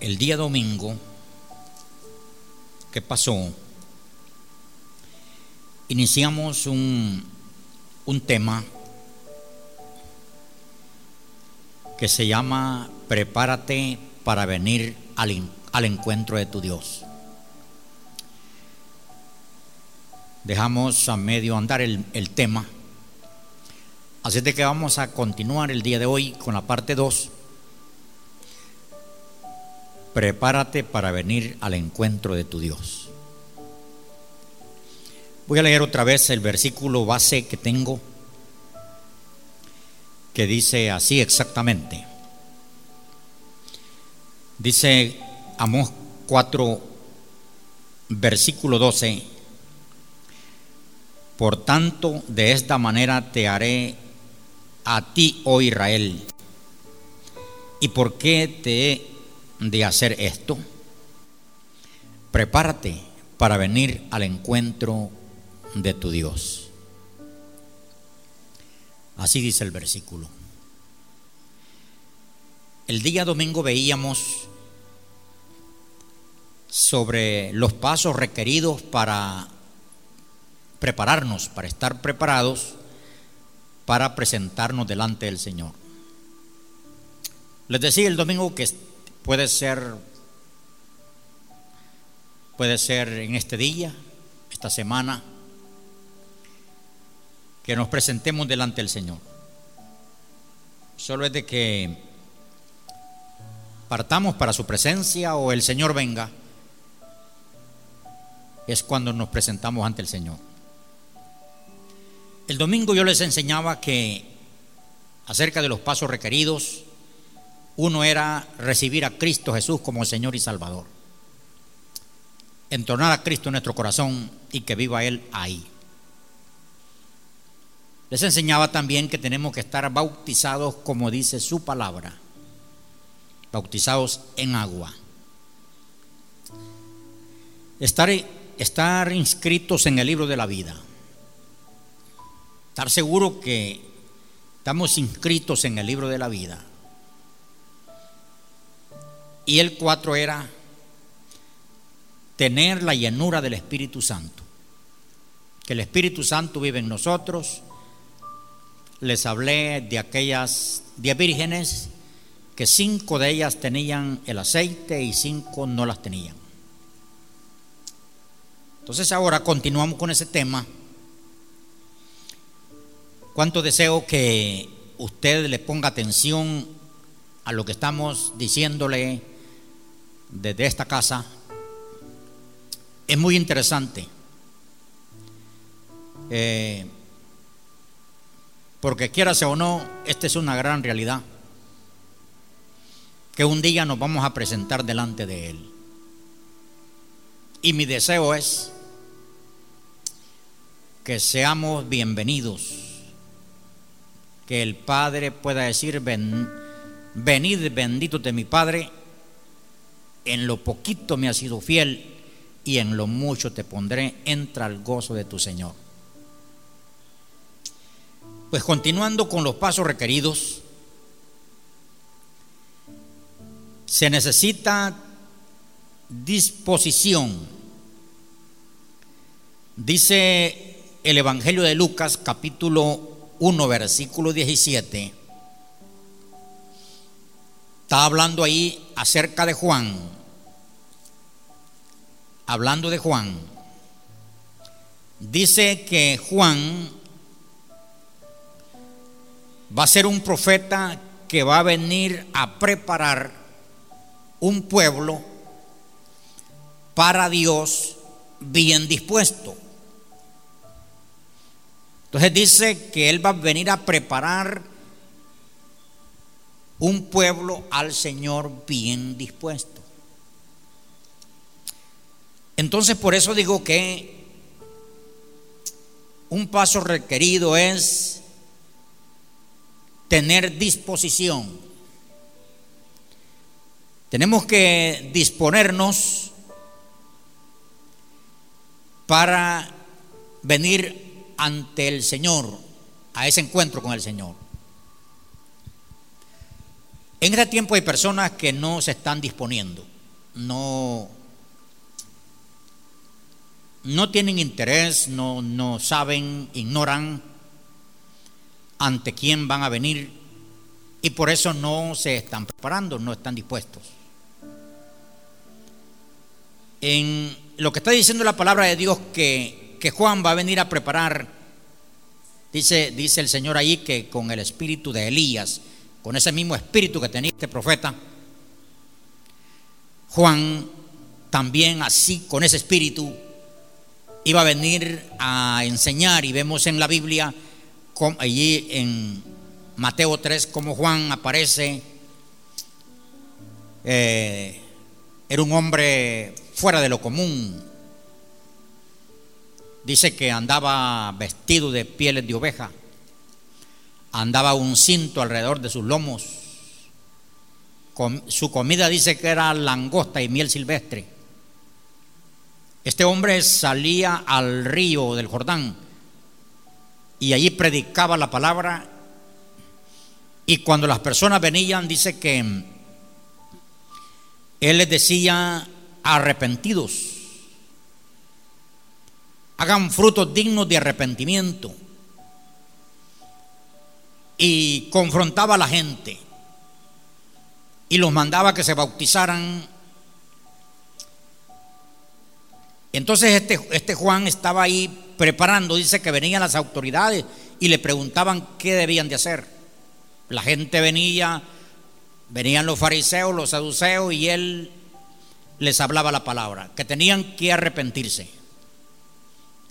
el día domingo que pasó, iniciamos un, un tema que se llama Prepárate para venir al, al encuentro de tu Dios. Dejamos a medio andar el, el tema. Así de que vamos a continuar el día de hoy con la parte 2 prepárate para venir al encuentro de tu Dios. Voy a leer otra vez el versículo base que tengo, que dice así exactamente. Dice Amós 4, versículo 12, por tanto de esta manera te haré a ti, oh Israel. ¿Y por qué te he de hacer esto, prepárate para venir al encuentro de tu Dios. Así dice el versículo. El día domingo veíamos sobre los pasos requeridos para prepararnos, para estar preparados para presentarnos delante del Señor. Les decía el domingo que Puede ser, puede ser en este día, esta semana, que nos presentemos delante del Señor. Solo es de que partamos para su presencia o el Señor venga, es cuando nos presentamos ante el Señor. El domingo yo les enseñaba que acerca de los pasos requeridos, uno era recibir a Cristo Jesús como Señor y Salvador. Entornar a Cristo en nuestro corazón y que viva Él ahí. Les enseñaba también que tenemos que estar bautizados como dice su palabra, bautizados en agua. Estar, estar inscritos en el libro de la vida. Estar seguro que estamos inscritos en el libro de la vida. Y el cuatro era tener la llenura del Espíritu Santo. Que el Espíritu Santo vive en nosotros. Les hablé de aquellas diez vírgenes que cinco de ellas tenían el aceite y cinco no las tenían. Entonces ahora continuamos con ese tema. Cuánto deseo que usted le ponga atención a lo que estamos diciéndole desde esta casa es muy interesante. Eh, porque quieras o no, esta es una gran realidad. Que un día nos vamos a presentar delante de Él. Y mi deseo es que seamos bienvenidos. Que el Padre pueda decir, venid bendito de mi Padre en lo poquito me has sido fiel y en lo mucho te pondré, entra al gozo de tu Señor. Pues continuando con los pasos requeridos, se necesita disposición. Dice el Evangelio de Lucas capítulo 1 versículo 17. Está hablando ahí acerca de Juan hablando de Juan, dice que Juan va a ser un profeta que va a venir a preparar un pueblo para Dios bien dispuesto. Entonces dice que Él va a venir a preparar un pueblo al Señor bien dispuesto. Entonces por eso digo que un paso requerido es tener disposición. Tenemos que disponernos para venir ante el Señor, a ese encuentro con el Señor. En este tiempo hay personas que no se están disponiendo, no, no tienen interés, no, no saben, ignoran ante quién van a venir y por eso no se están preparando, no están dispuestos. En lo que está diciendo la palabra de Dios que, que Juan va a venir a preparar, dice, dice el Señor ahí que con el espíritu de Elías, con ese mismo espíritu que tenía este profeta, Juan también así, con ese espíritu, iba a venir a enseñar y vemos en la Biblia, allí en Mateo 3, como Juan aparece, eh, era un hombre fuera de lo común. Dice que andaba vestido de pieles de oveja andaba un cinto alrededor de sus lomos. su comida dice que era langosta y miel silvestre. Este hombre salía al río del Jordán y allí predicaba la palabra y cuando las personas venían dice que él les decía arrepentidos, hagan frutos dignos de arrepentimiento y confrontaba a la gente y los mandaba que se bautizaran. Entonces este, este Juan estaba ahí preparando, dice que venían las autoridades y le preguntaban qué debían de hacer. La gente venía, venían los fariseos, los saduceos y él les hablaba la palabra, que tenían que arrepentirse.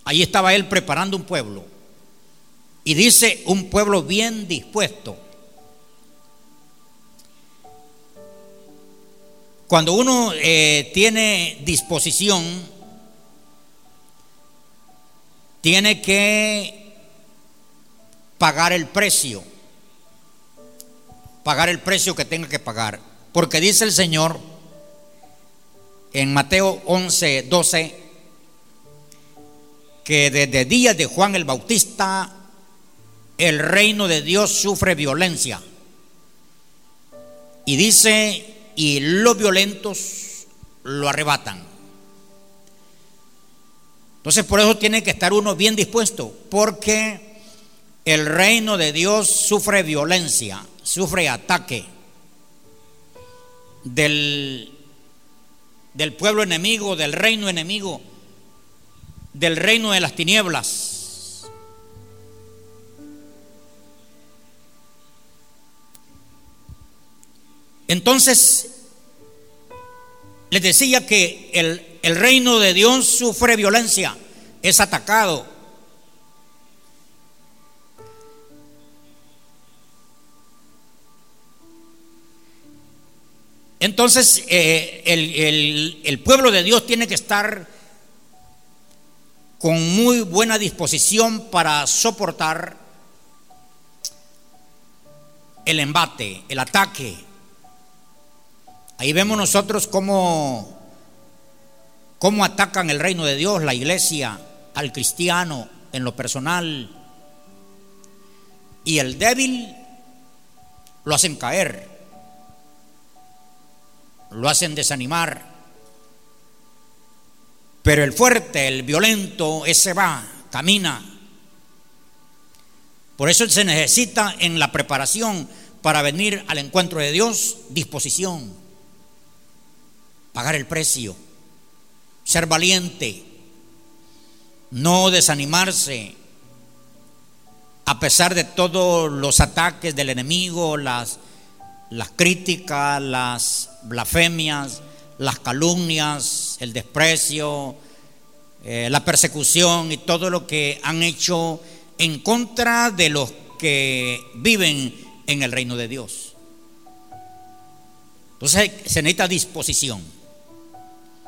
Ahí estaba él preparando un pueblo y dice un pueblo bien dispuesto. Cuando uno eh, tiene disposición, tiene que pagar el precio, pagar el precio que tenga que pagar. Porque dice el Señor en Mateo 11, 12, que desde días de Juan el Bautista el reino de Dios sufre violencia. Y dice, y los violentos lo arrebatan. Entonces por eso tiene que estar uno bien dispuesto, porque el reino de Dios sufre violencia, sufre ataque del, del pueblo enemigo, del reino enemigo, del reino de las tinieblas. Entonces, les decía que el, el reino de Dios sufre violencia, es atacado. Entonces, eh, el, el, pueblo de Dios tiene que estar con muy buena disposición para soportar el embate, el ataque, Ahí vemos nosotros cómo, cómo atacan el reino de Dios, la iglesia, al cristiano en lo personal. Y el débil lo hacen caer, lo hacen desanimar. Pero el fuerte, el violento, ese va, camina. Por eso se necesita en la preparación para venir al encuentro de Dios disposición pagar el precio, ser valiente, no desanimarse, a pesar de todos los ataques del enemigo, las, las críticas, las blasfemias, las calumnias, el desprecio, eh, la persecución y todo lo que han hecho en contra de los que viven en el reino de Dios. Entonces se necesita disposición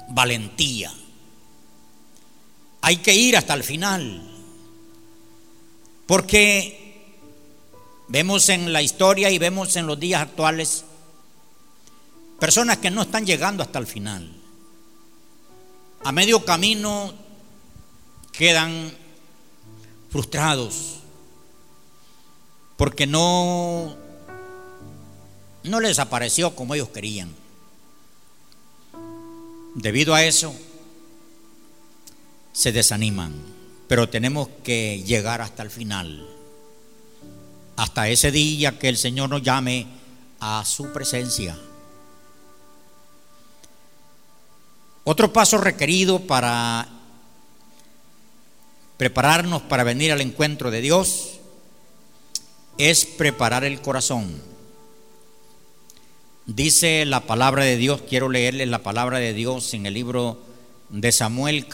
valentía. Hay que ir hasta el final. Porque vemos en la historia y vemos en los días actuales personas que no están llegando hasta el final. A medio camino quedan frustrados porque no no les apareció como ellos querían. Debido a eso, se desaniman, pero tenemos que llegar hasta el final, hasta ese día que el Señor nos llame a su presencia. Otro paso requerido para prepararnos para venir al encuentro de Dios es preparar el corazón. Dice la palabra de Dios, quiero leerles la palabra de Dios en el libro de Samuel,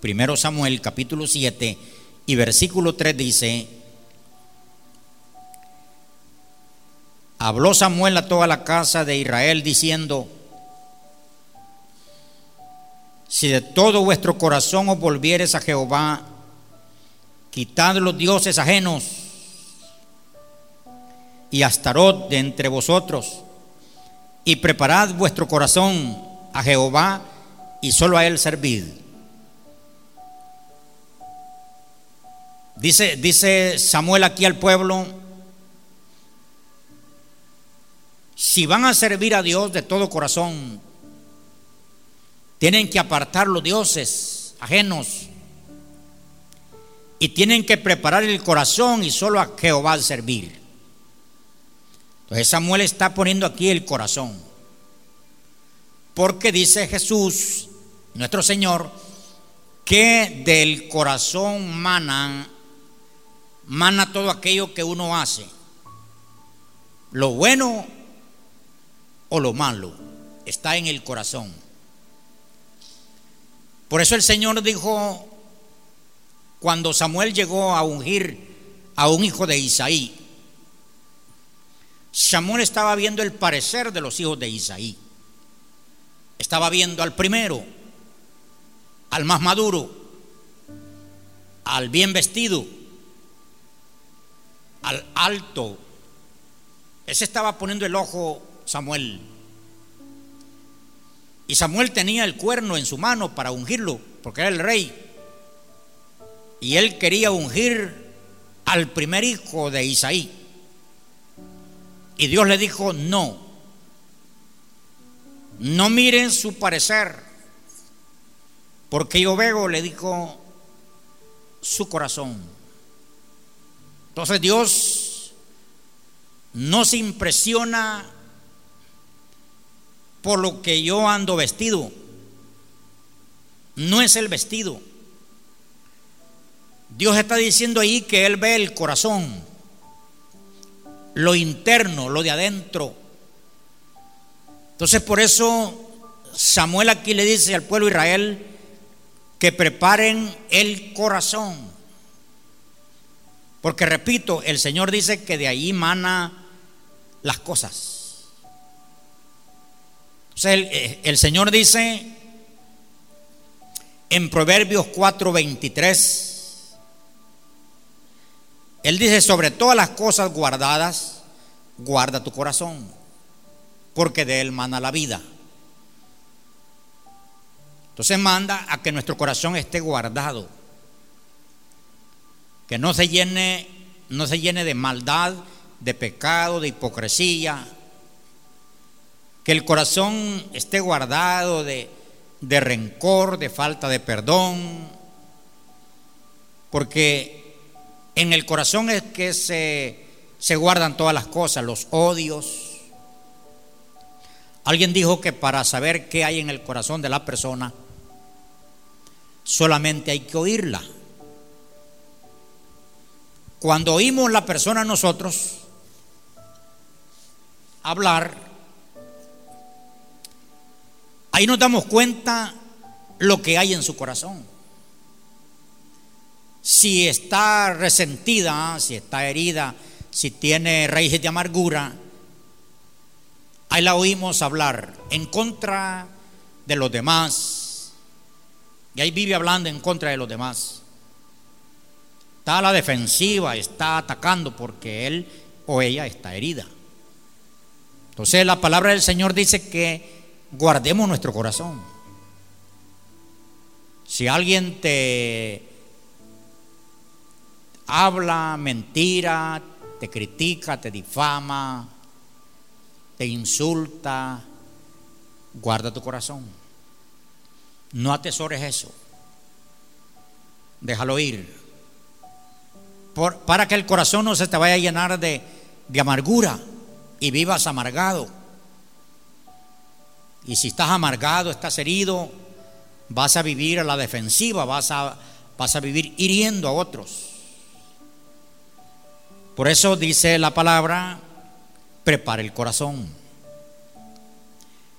primero Samuel, capítulo 7 y versículo 3 dice, habló Samuel a toda la casa de Israel diciendo, si de todo vuestro corazón os volvieres a Jehová, quitad los dioses ajenos y Astarot de entre vosotros y preparad vuestro corazón a Jehová y solo a Él servid. Dice, dice Samuel aquí al pueblo, si van a servir a Dios de todo corazón, tienen que apartar los dioses ajenos y tienen que preparar el corazón y solo a Jehová servir. Entonces Samuel está poniendo aquí el corazón. Porque dice Jesús, nuestro Señor, que del corazón mana, mana todo aquello que uno hace. Lo bueno o lo malo está en el corazón. Por eso el Señor dijo, cuando Samuel llegó a ungir a un hijo de Isaí, Samuel estaba viendo el parecer de los hijos de Isaí. Estaba viendo al primero, al más maduro, al bien vestido, al alto. Ese estaba poniendo el ojo Samuel. Y Samuel tenía el cuerno en su mano para ungirlo, porque era el rey. Y él quería ungir al primer hijo de Isaí. Y Dios le dijo, no, no miren su parecer, porque yo veo, le dijo, su corazón. Entonces Dios no se impresiona por lo que yo ando vestido. No es el vestido. Dios está diciendo ahí que Él ve el corazón lo interno, lo de adentro. Entonces por eso Samuel aquí le dice al pueblo de Israel que preparen el corazón. Porque repito, el Señor dice que de ahí mana las cosas. El, eh, el Señor dice en Proverbios 4:23, él dice, sobre todas las cosas guardadas, guarda tu corazón, porque de él mana la vida. Entonces manda a que nuestro corazón esté guardado, que no se llene, no se llene de maldad, de pecado, de hipocresía, que el corazón esté guardado de, de rencor, de falta de perdón, porque en el corazón es que se, se guardan todas las cosas, los odios. Alguien dijo que para saber qué hay en el corazón de la persona, solamente hay que oírla. Cuando oímos la persona nosotros hablar, ahí nos damos cuenta lo que hay en su corazón si está resentida, si está herida, si tiene raíces de amargura, ahí la oímos hablar en contra de los demás. Y ahí vive hablando en contra de los demás. Está a la defensiva, está atacando porque él o ella está herida. Entonces la palabra del Señor dice que guardemos nuestro corazón. Si alguien te habla mentira, te critica, te difama, te insulta, guarda tu corazón. No atesores eso. Déjalo ir. para que el corazón no se te vaya a llenar de, de amargura y vivas amargado. Y si estás amargado, estás herido, vas a vivir a la defensiva, vas a, vas a vivir hiriendo a otros. Por eso dice la palabra, prepara el corazón.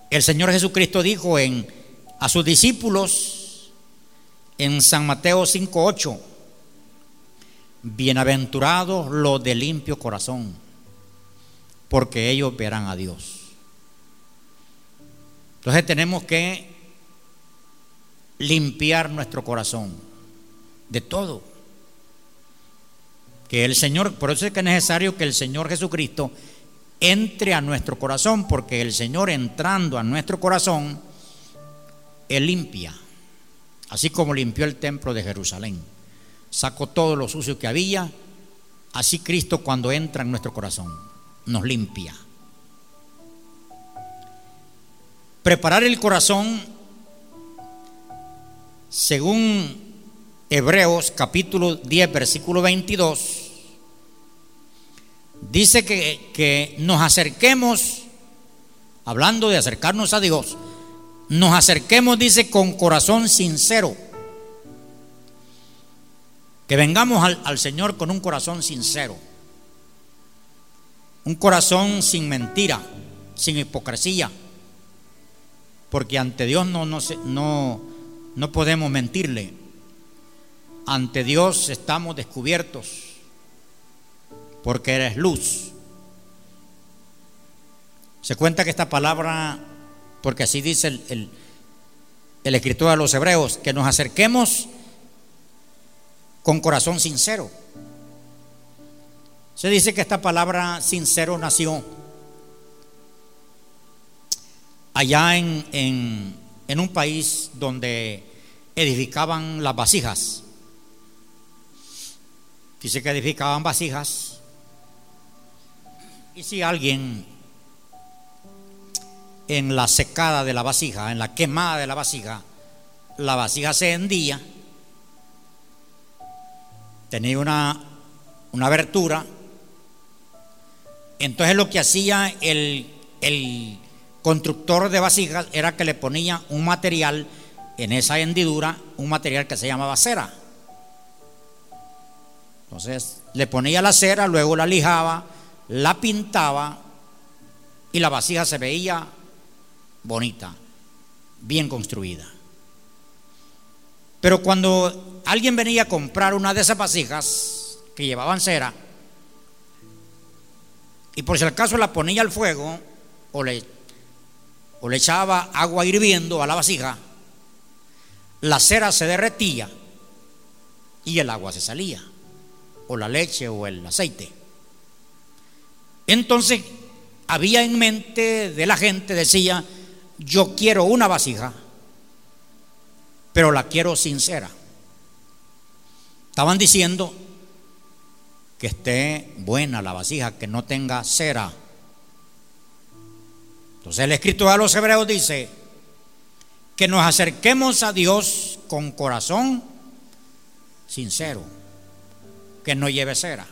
El Señor Jesucristo dijo en, a sus discípulos en San Mateo 5:8, bienaventurados los de limpio corazón, porque ellos verán a Dios. Entonces tenemos que limpiar nuestro corazón de todo. Que el Señor, por eso es que es necesario que el Señor Jesucristo entre a nuestro corazón, porque el Señor entrando a nuestro corazón, Él limpia, así como limpió el templo de Jerusalén, sacó todo lo sucio que había, así Cristo cuando entra en nuestro corazón, nos limpia. Preparar el corazón, según Hebreos capítulo 10, versículo 22, dice que, que nos acerquemos, hablando de acercarnos a Dios, nos acerquemos, dice, con corazón sincero. Que vengamos al, al, Señor con un corazón sincero. Un corazón sin mentira, sin hipocresía. Porque ante Dios no, no, no, no podemos mentirle. Ante Dios estamos descubiertos porque eres luz. Se cuenta que esta palabra, porque así dice el, el, escritor de los hebreos, que nos acerquemos con corazón sincero. Se dice que esta palabra sincero nació allá en, en, en un país donde edificaban las vasijas. Dice que edificaban vasijas. Y si alguien en la secada de la vasija, en la quemada de la vasija, la vasija se hendía, tenía una, una abertura, entonces lo que hacía el, el constructor de vasijas era que le ponía un material en esa hendidura, un material que se llamaba cera. Entonces le ponía la cera, luego la lijaba, la pintaba y la vasija se veía bonita, bien construida. Pero cuando alguien venía a comprar una de esas vasijas que llevaban cera, y por si acaso la ponía al fuego o le, o le echaba agua hirviendo a la vasija, la cera se derretía y el agua se salía o la leche o el aceite. Entonces, había en mente de la gente, decía, yo quiero una vasija, pero la quiero sincera. Estaban diciendo que esté buena la vasija, que no tenga cera. Entonces el escritor de los hebreos dice que nos acerquemos a Dios con corazón sincero que no lleve cera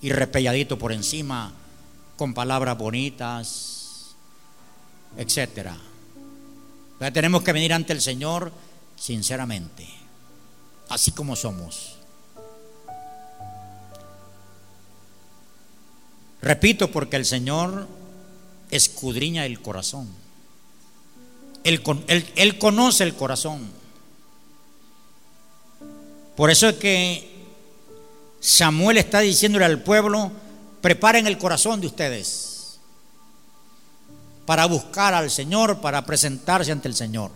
y repelladito por encima con palabras bonitas, etcétera. tenemos que venir ante el Señor sinceramente, así como somos. Repito, porque el Señor escudriña el corazón. Él, él, él conoce el corazón. Por eso es que Samuel está diciéndole al pueblo, preparen el corazón de ustedes para buscar al Señor, para presentarse ante el Señor.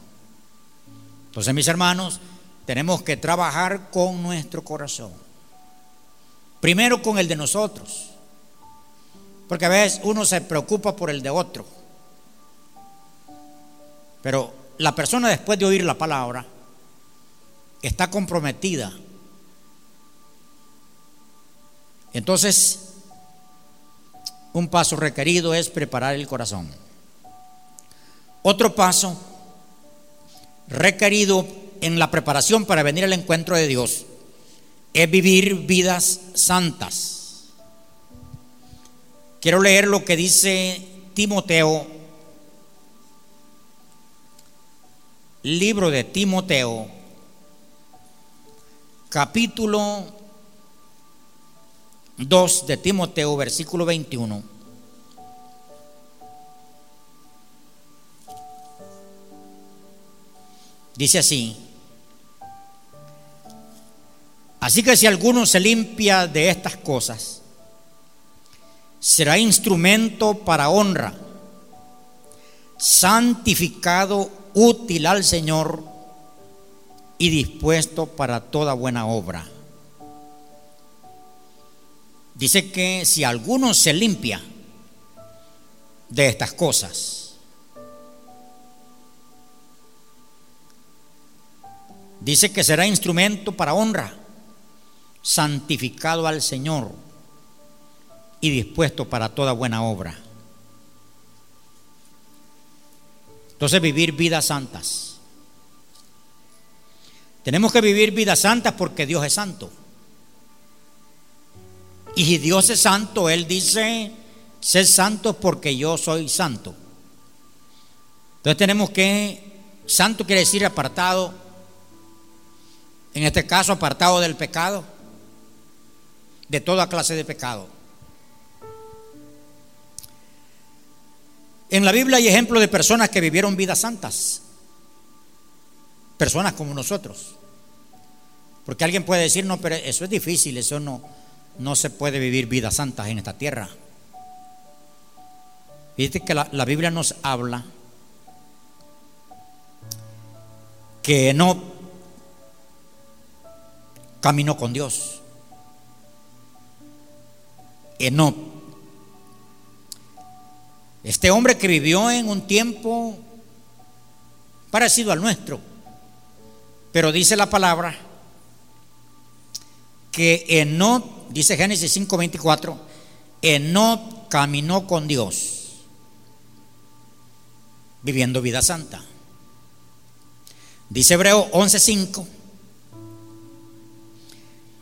Entonces, mis hermanos, tenemos que trabajar con nuestro corazón. Primero con el de nosotros. Porque a veces uno se preocupa por el de otro. Pero la persona después de oír la palabra está comprometida Entonces, un paso requerido es preparar el corazón. Otro paso requerido en la preparación para venir al encuentro de Dios es vivir vidas santas. Quiero leer lo que dice Timoteo, libro de Timoteo, capítulo 2 de Timoteo, versículo 21. Dice así, así que si alguno se limpia de estas cosas, será instrumento para honra, santificado, útil al Señor y dispuesto para toda buena obra. Dice que si alguno se limpia de estas cosas, dice que será instrumento para honra, santificado al Señor y dispuesto para toda buena obra. Entonces vivir vidas santas. Tenemos que vivir vidas santas porque Dios es santo. Y si Dios es santo, Él dice, ser santo porque yo soy santo. Entonces tenemos que, santo quiere decir apartado, en este caso apartado del pecado, de toda clase de pecado. En la Biblia hay ejemplos de personas que vivieron vidas santas, personas como nosotros. Porque alguien puede decir, no, pero eso es difícil, eso no, no se puede vivir vidas santas en esta tierra. Fíjate que la, Biblia nos habla que no caminó con Dios. no Este hombre que vivió en un tiempo parecido al nuestro. Pero dice la palabra que Enoch dice Génesis 5:24, Enoch caminó con Dios, viviendo vida santa. Dice Hebreo 11:5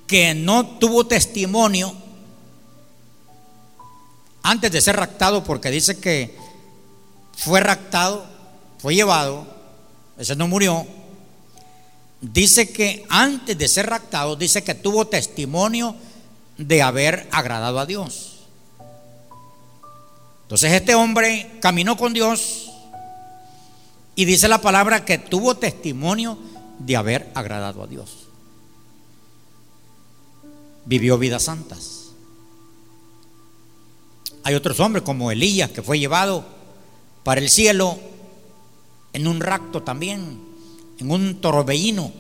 que no tuvo testimonio antes de ser raptado, porque dice que fue raptado, fue llevado, ese no murió. Dice que antes de ser raptado, dice que tuvo testimonio de haber agradado a Dios. Entonces este hombre caminó con Dios y dice la palabra que tuvo testimonio de haber agradado a Dios. Vivió vidas santas. Hay otros hombres como Elías que fue llevado para el cielo en un rapto también, en un torbellino.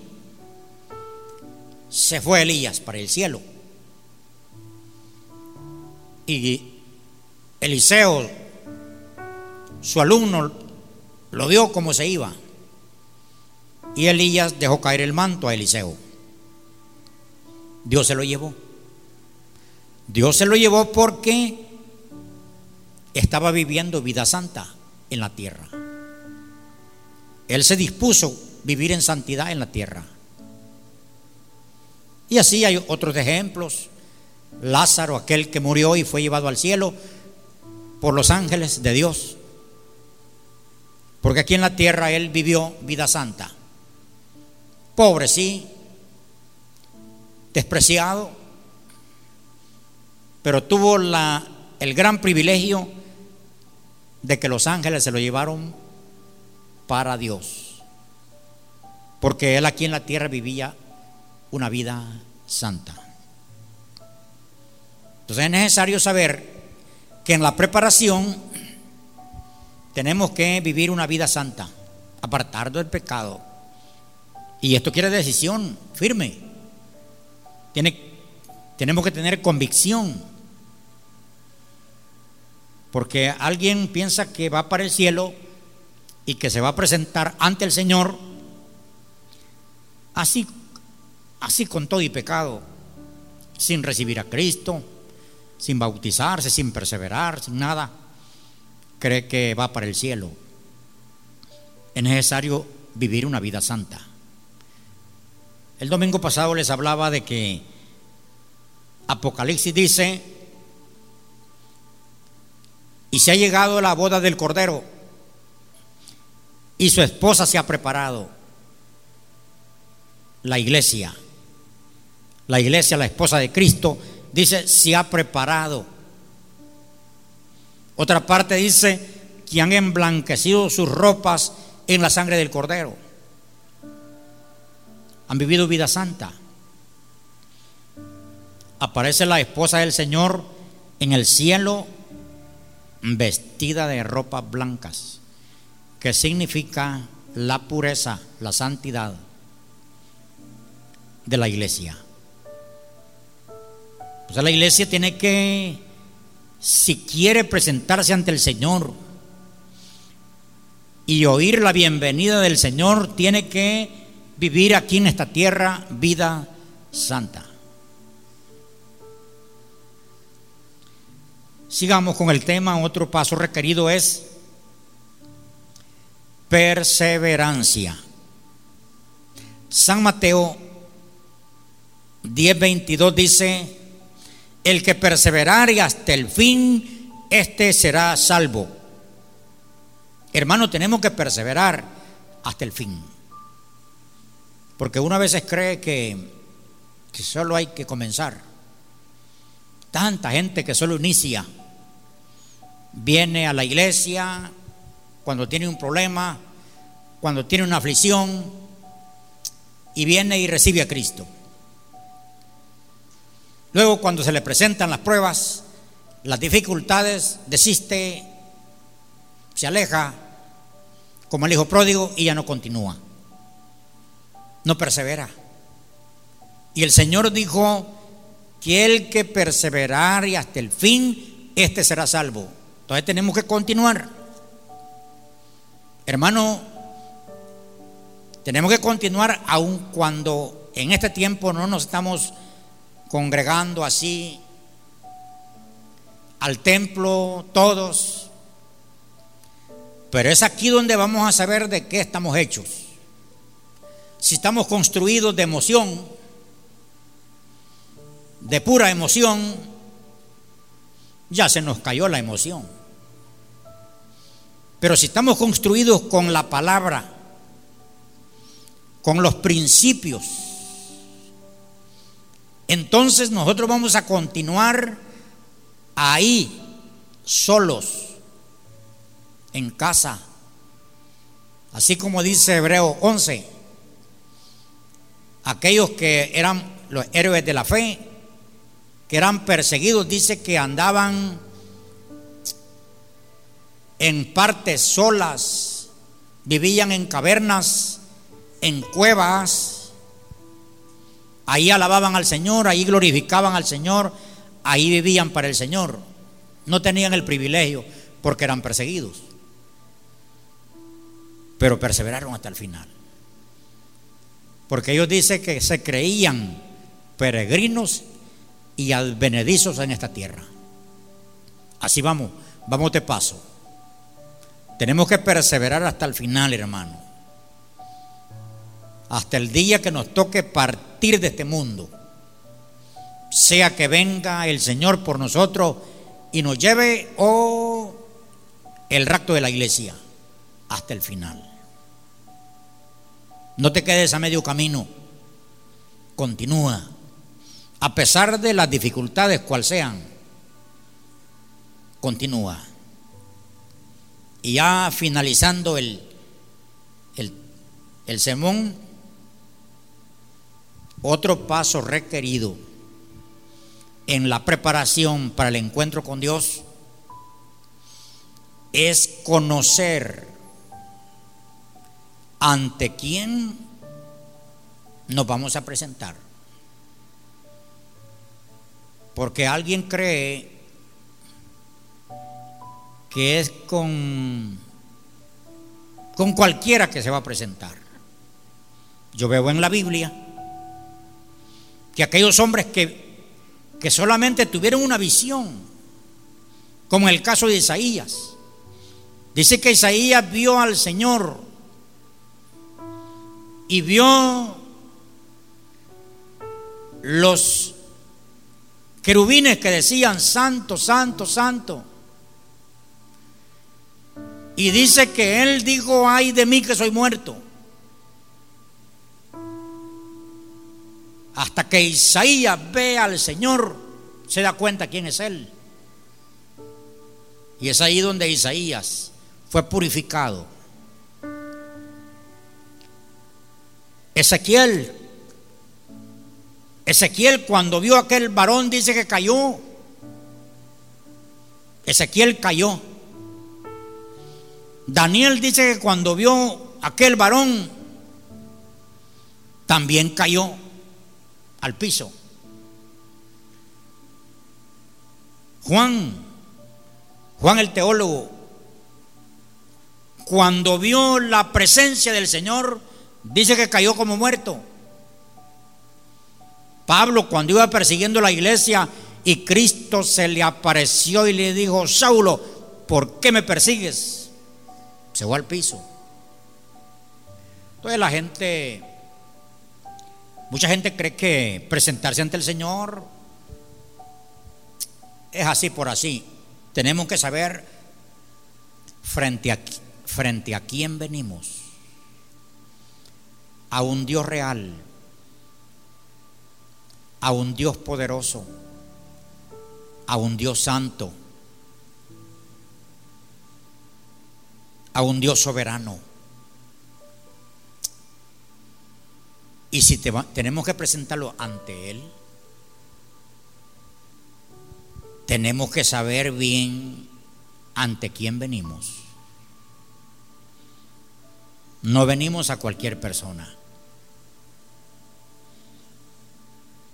Se fue Elías para el cielo. Y Eliseo, su alumno, lo vio como se iba. Y Elías dejó caer el manto a Eliseo. Dios se lo llevó. Dios se lo llevó porque estaba viviendo vida santa en la tierra. Él se dispuso vivir en santidad en la tierra. Y así hay otros ejemplos. Lázaro, aquel que murió y fue llevado al cielo por los ángeles de Dios. Porque aquí en la tierra él vivió vida santa. Pobre, sí, despreciado, pero tuvo el gran privilegio de que los ángeles se lo llevaron para Dios. Porque él aquí en la tierra vivía una vida santa. Entonces es necesario saber que en la preparación tenemos que vivir una vida santa, apartar del pecado. Y esto quiere decisión firme. Tenemos que tener convicción. Porque alguien piensa que va para el cielo y que se va a presentar ante el Señor así, así con todo y pecado, sin recibir a Cristo sin bautizarse, sin perseverar, sin nada, cree que va para el cielo. Es necesario vivir una vida santa. El domingo pasado les hablaba de que Apocalipsis dice, y se ha llegado la boda del Cordero, y su esposa se ha preparado, la iglesia, la iglesia, la esposa de Cristo, dice, se ha preparado. Otra parte dice que han emblanquecido sus ropas en la sangre del Cordero. Han vivido vida santa. Aparece la esposa del Señor en el cielo vestida de ropas blancas, que significa la pureza, la santidad de la iglesia. O sea, la iglesia tiene que, si quiere presentarse ante el Señor y oír la bienvenida del Señor, tiene que vivir aquí en esta tierra vida santa. Sigamos con el tema. Otro paso requerido es perseverancia. San Mateo 10:22 dice, el que perseverare hasta el fin, este será salvo. Hermano, tenemos que perseverar hasta el fin. Porque una vez cree que, que solo hay que comenzar. Tanta gente que solo inicia. Viene a la iglesia cuando tiene un problema, cuando tiene una aflicción, y viene y recibe a Cristo. Luego cuando se le presentan las pruebas, las dificultades, desiste, se aleja, como el hijo pródigo, y ya no continúa. No persevera. Y el Señor dijo que el que perseverare hasta el fin, este será salvo. Entonces tenemos que continuar. Hermano, tenemos que continuar aun cuando en este tiempo no nos estamos congregando así al templo todos. Pero es aquí donde vamos a saber de qué estamos hechos. Si estamos construidos de emoción, de pura emoción, ya se nos cayó la emoción. Pero si estamos construidos con la palabra, con los principios, entonces nosotros vamos a continuar ahí, solos, en casa. Así como dice Hebreo 11, aquellos que eran los héroes de la fe, que eran perseguidos, dice que andaban en partes solas, vivían en cavernas, en cuevas, Ahí alababan al Señor, ahí glorificaban al Señor, ahí vivían para el Señor. No tenían el privilegio porque eran perseguidos. Pero perseveraron hasta el final. Porque ellos dicen que se creían peregrinos y advenedizos en esta tierra. Así vamos, vamos de paso. Tenemos que perseverar hasta el final, hermano hasta el día que nos toque partir de este mundo. Sea que venga el Señor por nosotros y nos lleve o el rapto de la iglesia hasta el final. No te quedes a medio camino. Continúa. A pesar de las dificultades cual sean. Continúa. Y ya finalizando el, el, el sermón, otro paso requerido en la preparación para el encuentro con Dios es conocer ante quién nos vamos a presentar. Porque alguien cree que es con, con cualquiera que se va a presentar. Yo veo en la Biblia que aquellos hombres que, que solamente tuvieron una visión, como en el caso de Isaías. Dice que Isaías vio al Señor y vio los querubines que decían, santo, santo, santo. Y dice que él dijo, ay de mí que soy muerto. Hasta que Isaías ve al Señor, se da cuenta quién es Él. Y es ahí donde Isaías fue purificado. Ezequiel, Ezequiel cuando vio a aquel varón dice que cayó. Ezequiel cayó. Daniel dice que cuando vio aquel varón también cayó al piso. Juan, Juan el teólogo, cuando vio la presencia del Señor, dice que cayó como muerto. Pablo, cuando iba persiguiendo la iglesia y Cristo se le apareció y le dijo, Saulo, ¿por qué me persigues? Se fue al piso. Entonces la gente Mucha gente cree que presentarse ante el Señor es así por así. Tenemos que saber frente a, frente a quién venimos. A un Dios real, a un Dios poderoso, a un Dios santo, a un Dios soberano. Y si tenemos que presentarlo ante Él, tenemos que saber bien ante quién venimos. No venimos a cualquier persona.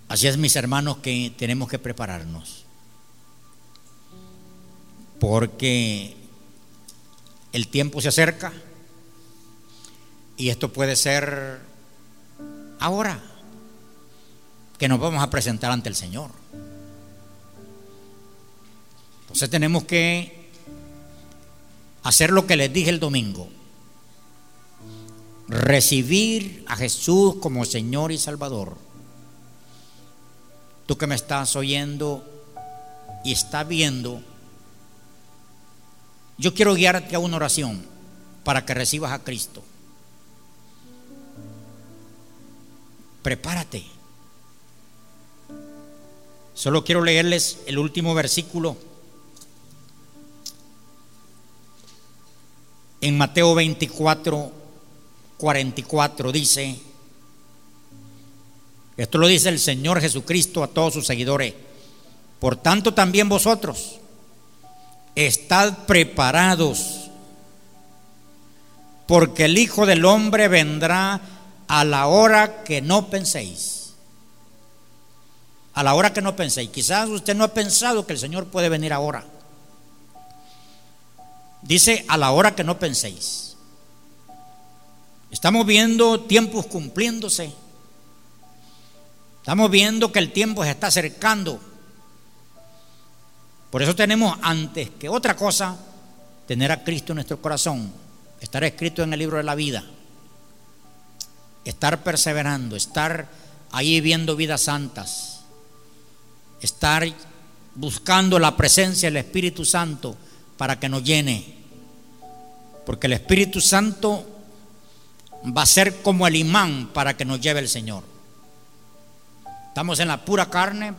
Así es, mis hermanos, que tenemos que prepararnos. Porque el tiempo se acerca y esto puede ser ahora que nos vamos a presentar ante el Señor. Entonces tenemos que hacer lo que les dije el domingo. Recibir a Jesús como Señor y Salvador. Tú que me estás oyendo y estás viendo, yo quiero guiarte a una oración para que recibas a Cristo. Prepárate. Solo quiero leerles el último versículo. En Mateo 24, 44 dice, esto lo dice el Señor Jesucristo a todos sus seguidores, por tanto también vosotros, estad preparados, porque el Hijo del Hombre vendrá a la hora que no penséis. A la hora que no penséis. Quizás usted no ha pensado que el Señor puede venir ahora. Dice a la hora que no penséis. Estamos viendo tiempos cumpliéndose. Estamos viendo que el tiempo se está acercando. Por eso tenemos antes que otra cosa tener a Cristo en nuestro corazón. Estar escrito en el libro de la vida estar perseverando, estar ahí viendo vidas santas, estar buscando la presencia del Espíritu Santo para que nos llene. Porque el Espíritu Santo va a ser como el imán para que nos lleve el Señor. Estamos en la pura carne.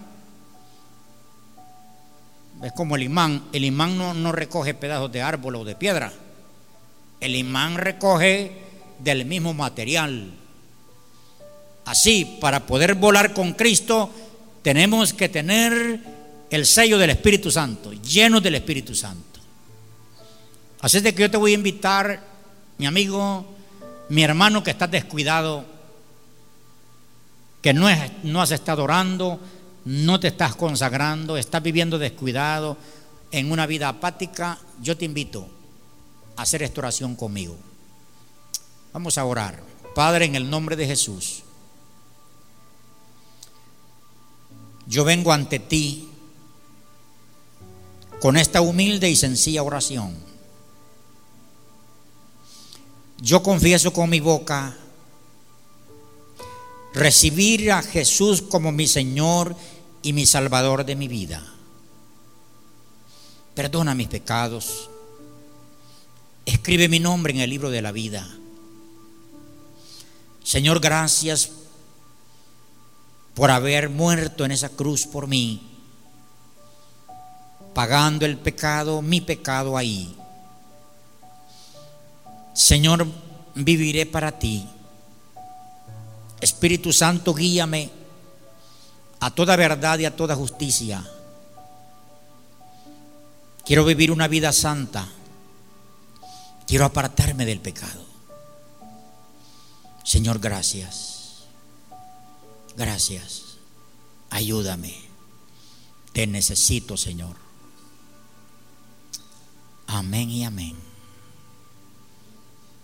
Es como el imán. El imán no, no recoge pedazos de árbol o de piedra. El imán recoge del mismo material. Así, para poder volar con Cristo, tenemos que tener el sello del Espíritu Santo, lleno del Espíritu Santo. Así es de que yo te voy a invitar, mi amigo, mi hermano que estás descuidado, que no, no has estado orando, no te estás consagrando, estás viviendo descuidado en una vida apática, yo te invito a hacer esta oración conmigo. Vamos a orar. Padre, en el nombre de Jesús. Yo vengo ante ti con esta humilde y sencilla oración. Yo confieso con mi boca recibir a Jesús como mi Señor y mi Salvador de mi vida. Perdona mis pecados. Escribe mi nombre en el libro de la vida. Señor, gracias por haber muerto en esa cruz por mí, pagando el pecado, mi pecado ahí. Señor, viviré para ti. Espíritu Santo, guíame a toda verdad y a toda justicia. Quiero vivir una vida santa. Quiero apartarme del pecado. Señor, gracias. Gracias. Ayúdame. Te necesito, Señor. Amén y amén.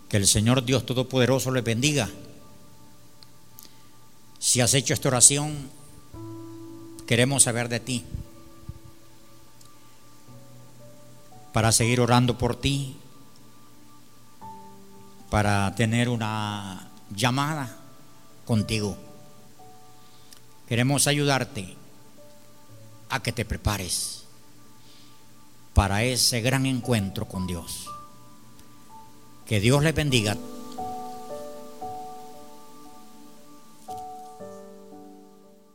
Que el Señor Dios Todopoderoso les bendiga. Si has hecho esta oración, queremos saber de ti. Para seguir orando por ti, para tener una llamada contigo. Queremos ayudarte a que te prepares para ese gran encuentro con Dios. Que Dios les bendiga